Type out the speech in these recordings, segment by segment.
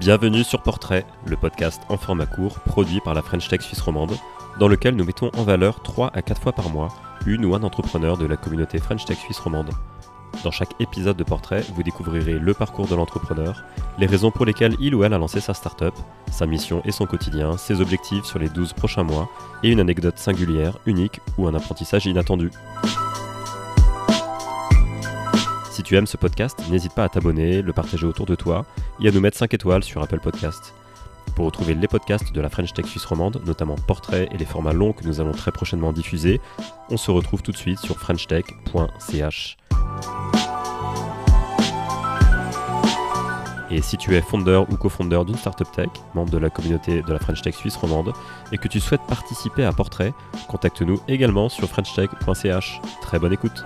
Bienvenue sur Portrait, le podcast en format court produit par la French Tech Suisse romande, dans lequel nous mettons en valeur 3 à 4 fois par mois une ou un entrepreneur de la communauté French Tech Suisse romande. Dans chaque épisode de Portrait, vous découvrirez le parcours de l'entrepreneur, les raisons pour lesquelles il ou elle a lancé sa startup, sa mission et son quotidien, ses objectifs sur les 12 prochains mois, et une anecdote singulière, unique ou un apprentissage inattendu. Si tu aimes ce podcast, n'hésite pas à t'abonner, le partager autour de toi et à nous mettre 5 étoiles sur Apple Podcast. Pour retrouver les podcasts de la French Tech Suisse romande, notamment Portrait et les formats longs que nous allons très prochainement diffuser, on se retrouve tout de suite sur frenchtech.ch. Et si tu es fondeur ou cofondeur d'une startup tech, membre de la communauté de la French Tech Suisse romande, et que tu souhaites participer à Portrait, contacte-nous également sur frenchtech.ch. Très bonne écoute.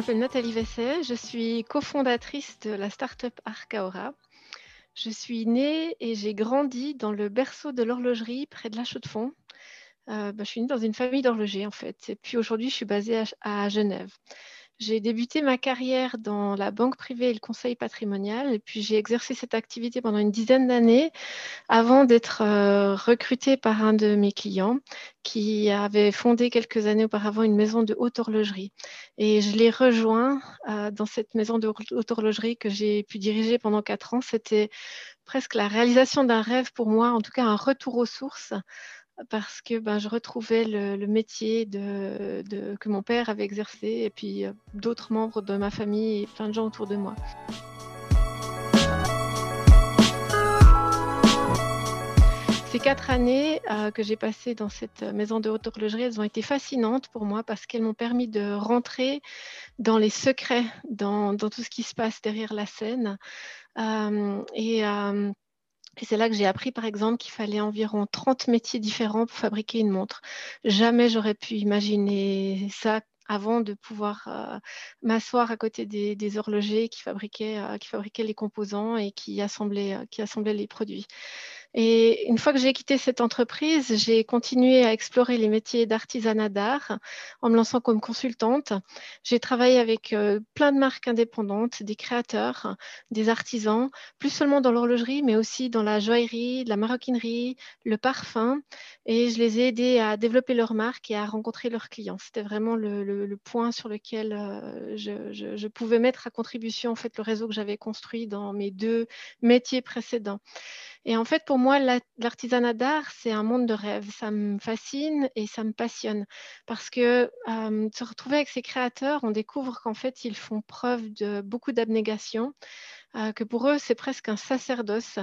M'appelle Nathalie Vesset, je suis cofondatrice de la startup Arcaora. Je suis née et j'ai grandi dans le berceau de l'horlogerie près de la Chaux-de-Fonds. Euh, bah, je suis née dans une famille d'horlogers en fait. Et puis aujourd'hui, je suis basée à Genève. J'ai débuté ma carrière dans la banque privée et le conseil patrimonial, et puis j'ai exercé cette activité pendant une dizaine d'années avant d'être euh, recrutée par un de mes clients qui avait fondé quelques années auparavant une maison de haute horlogerie. Et je l'ai rejoint euh, dans cette maison de haute horlogerie que j'ai pu diriger pendant quatre ans. C'était presque la réalisation d'un rêve pour moi, en tout cas un retour aux sources parce que ben, je retrouvais le, métier que mon père avait exercé et puis euh, d'autres membres de ma famille et plein de gens autour de moi. Ces quatre années euh, que j'ai passées dans cette maison de haute horlogerie, elles ont été fascinantes pour moi parce qu'elles m'ont permis de rentrer dans les secrets, dans, tout ce qui se passe derrière la scène. Euh, et et c'est là que j'ai appris, par exemple, qu'il fallait environ 30 métiers différents pour fabriquer une montre. Jamais j'aurais pu imaginer ça avant de pouvoir euh, m'asseoir à côté des, horlogers qui fabriquaient, euh, qui fabriquaient les composants et qui assemblaient, euh, qui assemblaient les produits. Et une fois que j'ai quitté cette entreprise, j'ai continué à explorer les métiers d'artisanat d'art en me lançant comme consultante. J'ai travaillé avec euh, plein de marques indépendantes, des créateurs, des artisans, plus seulement dans l'horlogerie, mais aussi dans la joaillerie, la maroquinerie, le parfum. Et je les ai aidés à développer leur marque et à rencontrer leurs clients. C'était vraiment le, point sur lequel euh, je, je, pouvais mettre à contribution en fait, le réseau que j'avais construit dans mes deux métiers précédents. Et en fait, pour moi, l'artisanat d'art, c'est un monde de rêve. Ça me fascine et ça me passionne parce que se retrouver avec ces créateurs, on découvre qu'en fait, ils font preuve de beaucoup d'abnégation. Euh, que pour eux, c'est presque un sacerdoce.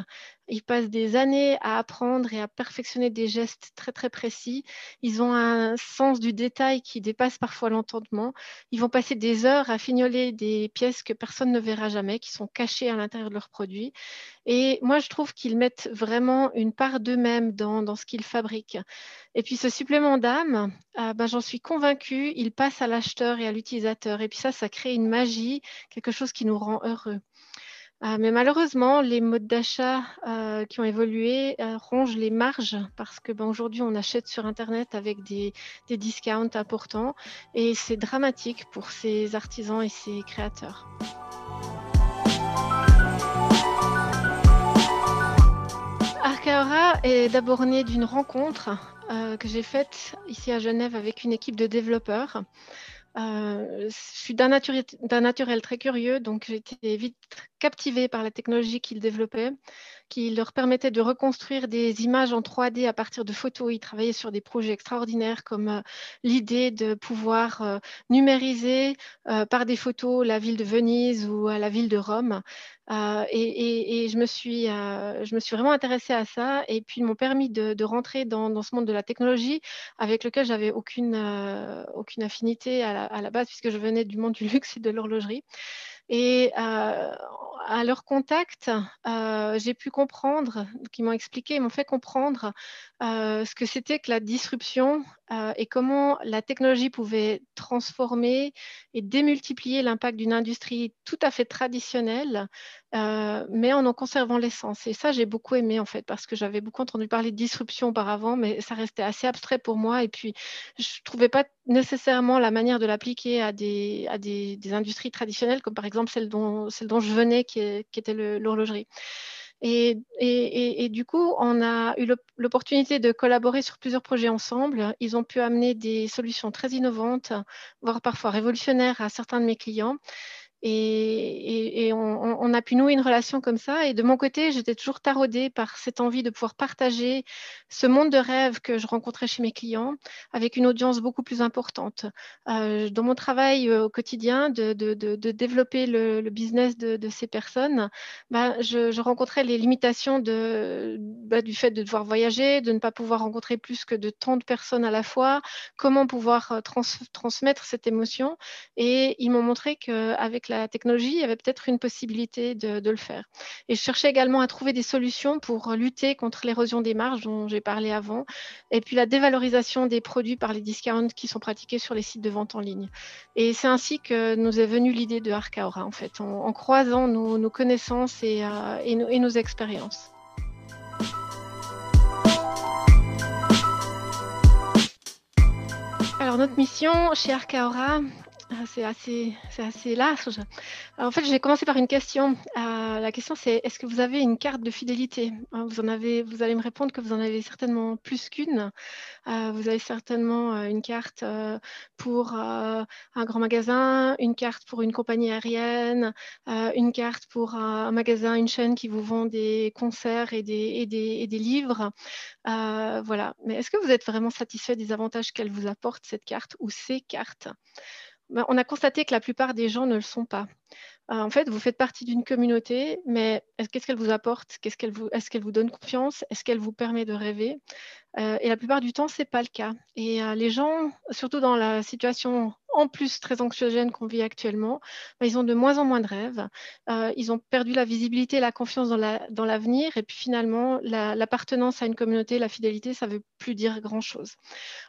Ils passent des années à apprendre et à perfectionner des gestes très très précis. Ils ont un sens du détail qui dépasse parfois l'entendement. Ils vont passer des heures à fignoler des pièces que personne ne verra jamais, qui sont cachées à l'intérieur de leurs produits. Et moi, je trouve qu'ils mettent vraiment une part d'eux-mêmes dans, ce qu'ils fabriquent. Et puis ce supplément d'âme, euh, ben, j'en suis convaincue, il passe à l'acheteur et à l'utilisateur. Et puis ça, ça crée une magie, quelque chose qui nous rend heureux. Ah, mais malheureusement, les modes d'achat euh, qui ont évolué euh, rongent les marges parce que ben, aujourd'hui, on achète sur Internet avec des, des discounts importants et c'est dramatique pour ces artisans et ces créateurs. Arcaora est d'abord né d'une rencontre euh, que j'ai faite ici à Genève avec une équipe de développeurs. Euh, je suis d'un naturel, très curieux, donc été vite captivée par la technologie qu'ils développaient, qui leur permettait de reconstruire des images en 3D à partir de photos. Ils travaillaient sur des projets extraordinaires comme euh, l'idée de pouvoir euh, numériser par des photos la ville de Venise ou la ville de Rome. Et, je, me suis, je me suis vraiment intéressée à ça et puis ils m'ont permis de, rentrer dans, ce monde de la technologie avec lequel j'avais aucune, aucune affinité à la, à la base puisque je venais du monde du luxe et de l'horlogerie. Et à leur contact, euh, j'ai pu comprendre, qui m'ont expliqué, ils m'ont fait comprendre euh, ce que c'était que la disruption euh, et comment la technologie pouvait transformer et démultiplier l'impact d'une industrie tout à fait traditionnelle, mais en en conservant l'essence. Et ça, j'ai beaucoup aimé en fait, parce que j'avais beaucoup entendu parler de disruption auparavant, mais ça restait assez abstrait pour moi. Et puis, je ne trouvais pas nécessairement la manière de l'appliquer à, des, à des, industries traditionnelles, comme par exemple celle dont, celle dont je venais, qui, était l'horlogerie. Et, du coup, on a eu l'opportunité de collaborer sur plusieurs projets ensemble. Ils ont pu amener des solutions très innovantes, voire parfois révolutionnaires à certains de mes clients. Et, on, a pu nouer une relation comme ça. Et de mon côté, j'étais toujours taraudée par cette envie de pouvoir partager ce monde de rêve que je rencontrais chez mes clients avec une audience beaucoup plus importante. Euh, dans mon travail euh, au quotidien de, développer le, business de, ces personnes, bah, je, rencontrais les limitations bah, du fait de devoir voyager, de ne pas pouvoir rencontrer plus que de tant de personnes à la fois, comment pouvoir euh, transmettre cette émotion? Et ils m'ont montré qu'avec la technologie, il y avait peut-être une possibilité de, le faire. Et je cherchais également à trouver des solutions pour lutter contre l'érosion des marges dont j'ai parlé avant, et puis la dévalorisation des produits par les discounts qui sont pratiqués sur les sites de vente en ligne. Et c'est ainsi que nous est venue l'idée de Arcaora, en fait, en, croisant nos, connaissances et, euh, et, nos, expériences. Alors notre mission chez Arcaora, ah, c'est assez, assez large. en fait, je vais commencer par une question. Euh, la question, c'est est-ce que vous avez une carte de fidélité? Hein, Vous en avez, vous allez me répondre que vous en avez certainement plus qu'une. Euh, vous avez certainement euh, une carte pour un grand magasin, une carte pour une compagnie aérienne, une carte pour un magasin, une chaîne qui vous vend des concerts et des, et des, et des livres. voilà. Mais est-ce que vous êtes vraiment satisfait des avantages qu'elle vous apporte cette carte ou ces cartes? On a constaté que la plupart des gens ne le sont pas. Euh, en fait, vous faites partie d'une communauté, mais qu'est-ce qu'elle vous apporte? Est-ce qu'elle vous, donne confiance? Est-ce qu'elle vous permet de rêver? Euh, Et la plupart du temps, ce n'est pas le cas. Et euh, les gens, surtout dans la situation en plus très anxiogène qu'on vit actuellement, ben, ils ont de moins en moins de rêves. ils ont perdu la visibilité, la confiance dans l'avenir. et puis finalement, l'appartenance à une communauté, la fidélité, ça ne veut plus dire grand-chose.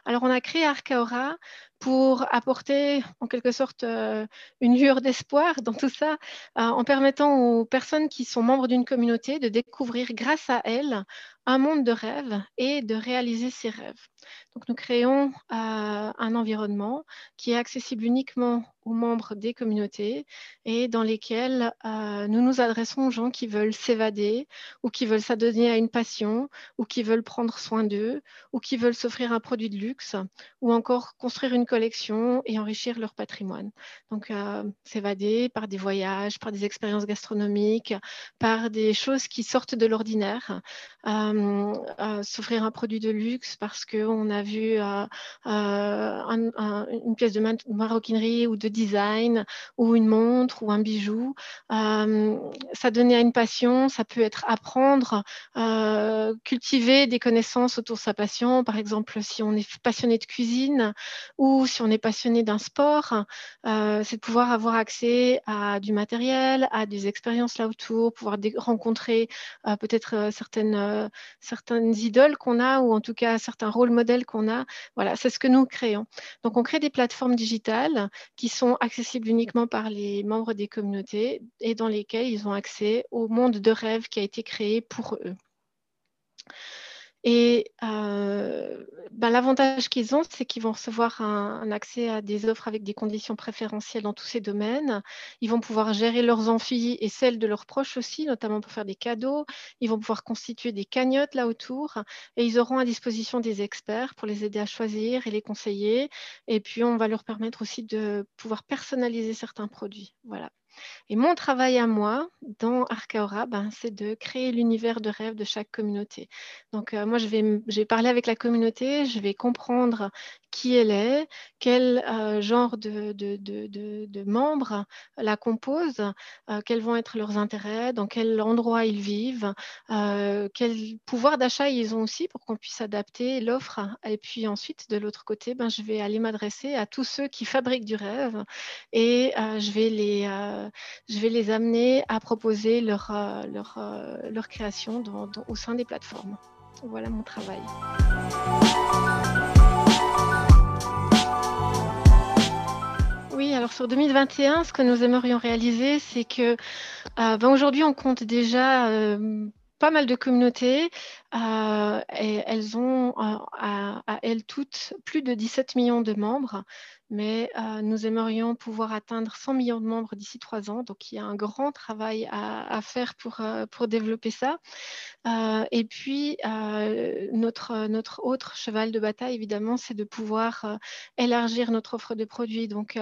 Alors, on a créé Arcaora pour apporter en quelque sorte une lueur d'espoir dans tout ça, en permettant aux personnes qui sont membres d'une communauté de découvrir grâce à elles un monde de rêves et de réaliser ses rêves. Donc nous créons un environnement qui est accessible uniquement membres des communautés et dans lesquels euh, nous nous adressons aux gens qui veulent s'évader ou qui veulent s'adonner à une passion ou qui veulent prendre soin d'eux ou qui veulent s'offrir un produit de luxe ou encore construire une collection et enrichir leur patrimoine. Donc euh, s'évader par des voyages, par des expériences gastronomiques, par des choses qui sortent de l'ordinaire, euh, s'offrir un produit de luxe parce qu'on a vu une pièce de maroquinerie ou de design ou une montre ou un bijou. Euh, ça donnait à une passion, ça peut être apprendre, euh, cultiver des connaissances autour de sa passion. Par exemple, si on est passionné de cuisine ou si on est passionné d'un sport, euh, c'est de pouvoir avoir accès à du matériel, à des expériences là autour, pouvoir rencontrer peut-être certaines, certaines idoles qu'on a ou en tout cas certains rôles modèles qu'on a. Voilà, c'est ce que nous créons. Donc, on crée des plateformes digitales qui sont accessibles uniquement par les membres des communautés et dans lesquelles ils ont accès au monde de rêve qui a été créé pour eux. Et euh, ben, l'avantage qu'ils ont, c'est qu'ils vont recevoir un, accès à des offres avec des conditions préférentielles dans tous ces domaines. Ils vont pouvoir gérer leurs amphis et celles de leurs proches aussi, notamment pour faire des cadeaux. Ils vont pouvoir constituer des cagnottes là autour et ils auront à disposition des experts pour les aider à choisir et les conseiller. Et puis, on va leur permettre aussi de pouvoir personnaliser certains produits. Voilà. Et mon travail à moi dans Arcaora, ben, c'est de créer l'univers de rêve de chaque communauté. Donc euh, moi, je vais, je vais parler avec la communauté, je vais comprendre qui elle est, quel genre de, membres la composent, quels vont être leurs intérêts, dans quel endroit ils vivent, quel pouvoir d'achat ils ont aussi pour qu'on puisse adapter l'offre. Et puis ensuite, de l'autre côté, ben, je vais aller m'adresser à tous ceux qui fabriquent du rêve et je, vais les, je vais les amener à proposer leur, leur, leur création au sein des plateformes. Voilà mon travail. Oui, alors sur 2021, ce que nous aimerions réaliser, c'est que euh, ben aujourd'hui, on compte déjà euh, pas mal de communautés. Euh, elles ont à, elles toutes plus de 17 millions de membres mais euh, nous aimerions pouvoir atteindre 100 millions de membres d'ici trois ans. Donc, il y a un grand travail à, faire pour, euh, pour, développer ça. Euh, et puis, notre, autre cheval de bataille, évidemment, c'est de pouvoir élargir notre offre de produits. Donc,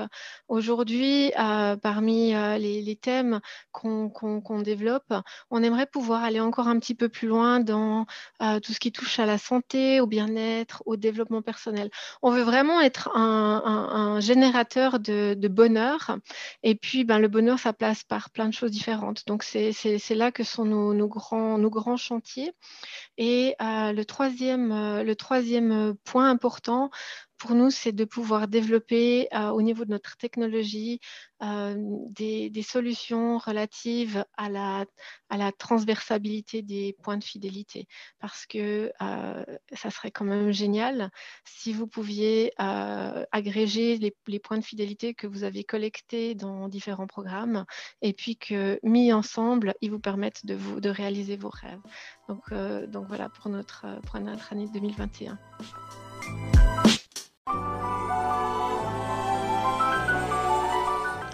aujourd'hui, parmi les, thèmes qu'on développe, on aimerait pouvoir aller encore un petit peu plus loin dans tout ce qui touche à la santé, au bien-être, au développement personnel. On veut vraiment être un générateur de, bonheur. Et puis, ben, le bonheur, ça passe par plein de choses différentes. Donc, c'est là que sont nos, grands, nos grands chantiers. Et euh, le, troisième, euh, le troisième point important, pour nous, c'est de pouvoir développer euh, au niveau de notre technologie euh, des, solutions relatives à la, à transversabilité des points de fidélité. Parce que euh, ça serait quand même génial si vous pouviez agréger les, points de fidélité que vous avez collectés dans différents programmes et puis que mis ensemble, ils vous permettent de, réaliser vos rêves. Donc, donc voilà pour notre, pour notre année 2021.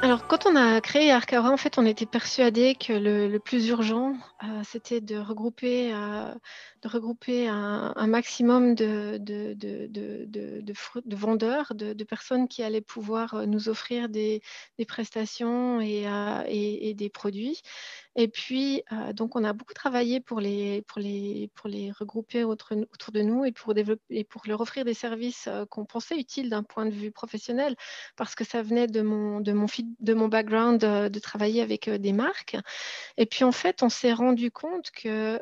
Alors, quand on a créé Arcaora, en fait, on était persuadé que le, plus urgent, euh, c'était de regrouper, euh, de regrouper un, maximum de, de, de vendeurs, de, personnes qui allaient pouvoir euh, nous offrir des, prestations et, des produits. Et puis, donc, on a beaucoup travaillé pour les, pour les, pour les regrouper autour, autour de nous et pour, développer, et pour leur offrir des services qu'on pensait utiles d'un point de vue professionnel, parce que ça venait de mon, de mon, de mon background de travailler avec des marques. Et puis, en fait, on s'est rendu compte que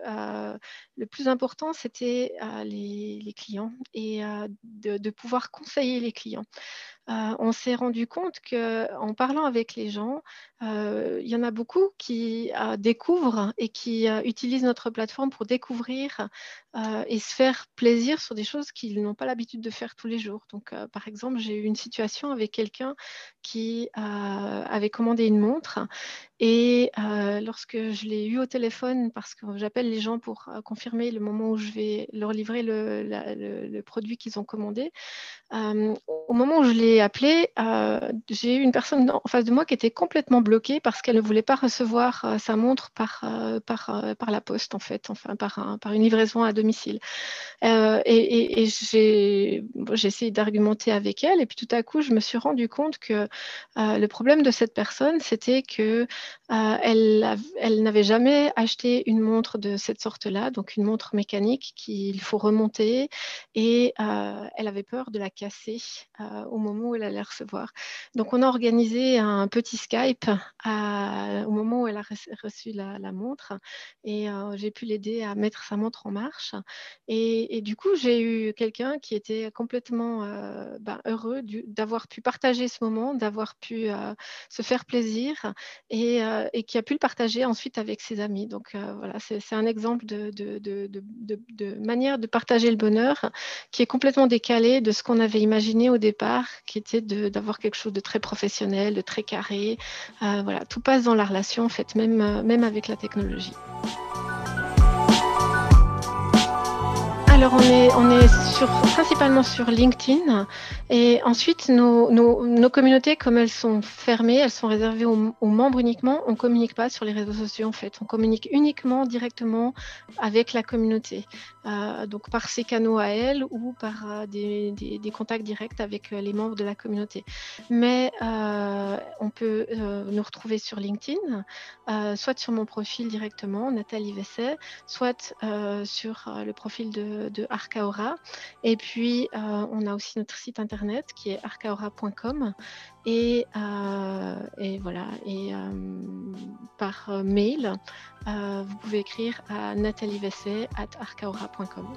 le plus important, c'était les, les, clients et de, de pouvoir conseiller les clients. Euh, on s'est rendu compte qu'en parlant avec les gens, euh, il y en a beaucoup qui euh, découvrent et qui utilisent notre plateforme pour découvrir et se faire plaisir sur des choses qu'ils n'ont pas l'habitude de faire tous les jours. Donc, par exemple, j'ai eu une situation avec quelqu'un qui avait commandé une montre et lorsque je l'ai eu au téléphone, parce que j'appelle les gens pour confirmer le moment où je vais leur livrer le produit qu'ils ont commandé, au moment où je l'ai appelé, euh, j'ai eu une personne en face de moi qui était complètement bloquée parce qu'elle ne voulait pas recevoir euh, sa montre par, euh, par, la poste, en fait, enfin par, une livraison à domicile. et, j'ai essayé d'argumenter avec elle, et puis tout à coup, je me suis rendu compte que le problème de cette personne, c'était que elle, elle n'avait jamais acheté une montre de cette sorte-là, donc une montre mécanique qu'il faut remonter, et elle avait peur de la casser au moment où elle allait recevoir. Donc, on a organisé un petit Skype au moment où elle a reçu la, montre et euh, j'ai pu l'aider à mettre sa montre en marche. Et, du coup, j'ai eu quelqu'un qui était complètement euh, ben, heureux d'avoir pu partager ce moment, d'avoir pu euh, se faire plaisir et, qui a pu le partager ensuite avec ses amis. Donc, voilà, c'est un exemple de, manière de partager le bonheur qui est complètement décalé de ce qu'on avait imaginé au départ, d'avoir quelque chose de très professionnel, de très carré. Euh, voilà, tout passe dans la relation, en euh, même avec la technologie. Alors, on est, on principalement sur LinkedIn. Et ensuite, nos, communautés, comme elles sont fermées, elles sont réservées aux, membres uniquement. On ne communique pas sur les réseaux sociaux, en fait. On communique uniquement directement avec la communauté. Euh, donc, par ces canaux à elle ou par euh, des, des, contacts directs avec euh, les membres de la communauté. Mais on peut nous retrouver sur LinkedIn, soit sur mon profil directement, Nathalie Vesset, soit sur le profil de, de Arcaora. Et puis, on a aussi notre site internet qui est arcaora.com. Et, et, voilà, et par mail, vous pouvez écrire à natalievessé at arcaora.com.